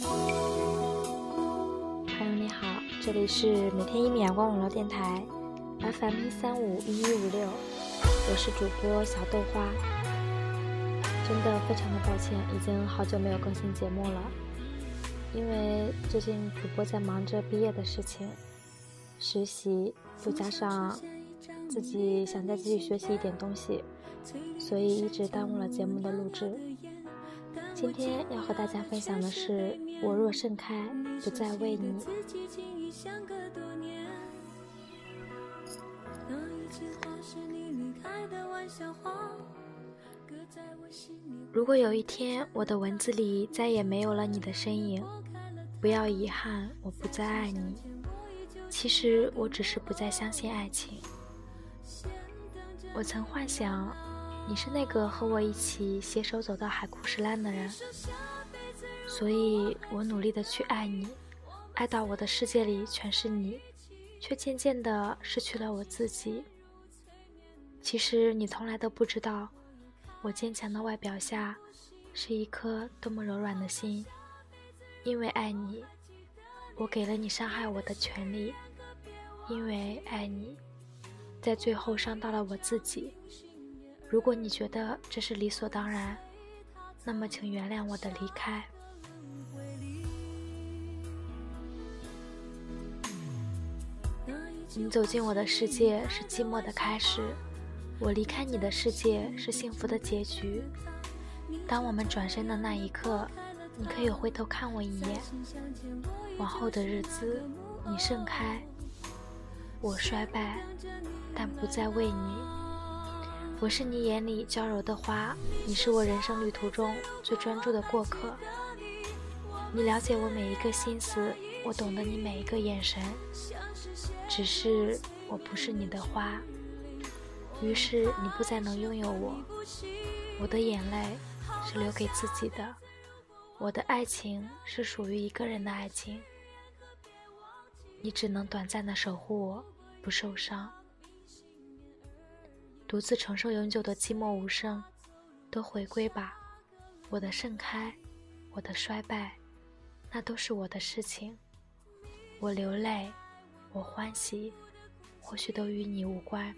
朋友你好，这里是每天一米阳光网络电台，FM 一三五一一五六，我是主播小豆花。真的非常的抱歉，已经好久没有更新节目了，因为最近主播在忙着毕业的事情，实习，又加上自己想再继续学习一点东西，所以一直耽误了节目的录制。今天要和大家分享的是：我若盛开，不再为你。如果有一天我的文字里再也没有了你的身影，不要遗憾，我不再爱你。其实我只是不再相信爱情。我曾幻想。你是那个和我一起携手走到海枯石烂的人，所以我努力的去爱你，爱到我的世界里全是你，却渐渐的失去了我自己。其实你从来都不知道，我坚强的外表下，是一颗多么柔软的心。因为爱你，我给了你伤害我的权利；因为爱你，在最后伤到了我自己。如果你觉得这是理所当然，那么请原谅我的离开。你走进我的世界是寂寞的开始，我离开你的世界是幸福的结局。当我们转身的那一刻，你可以回头看我一眼。往后的日子，你盛开，我衰败，但不再为你。我是你眼里娇柔的花，你是我人生旅途中最专注的过客。你了解我每一个心思，我懂得你每一个眼神。只是我不是你的花，于是你不再能拥有我。我的眼泪是留给自己的，我的爱情是属于一个人的爱情。你只能短暂的守护我，不受伤。独自承受永久的寂寞无声，都回归吧。我的盛开，我的衰败，那都是我的事情。我流泪，我欢喜，或许都与你无关。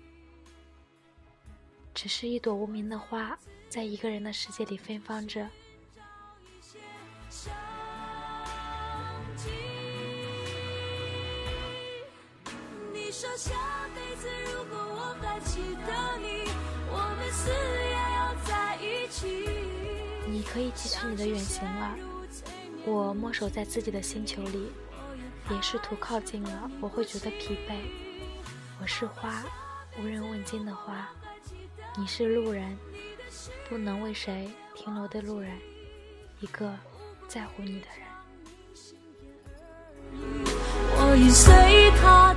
只是一朵无名的花，在一个人的世界里芬芳着。你说想下辈子如果我还记得你，我们死也要在一起。你可以继续你的远行了，我默守在自己的星球里，别试图靠近了，我会觉得疲惫。我是花，无人问津的花，你是路人，不能为谁停留的路人，一个在乎你的人。我已随他。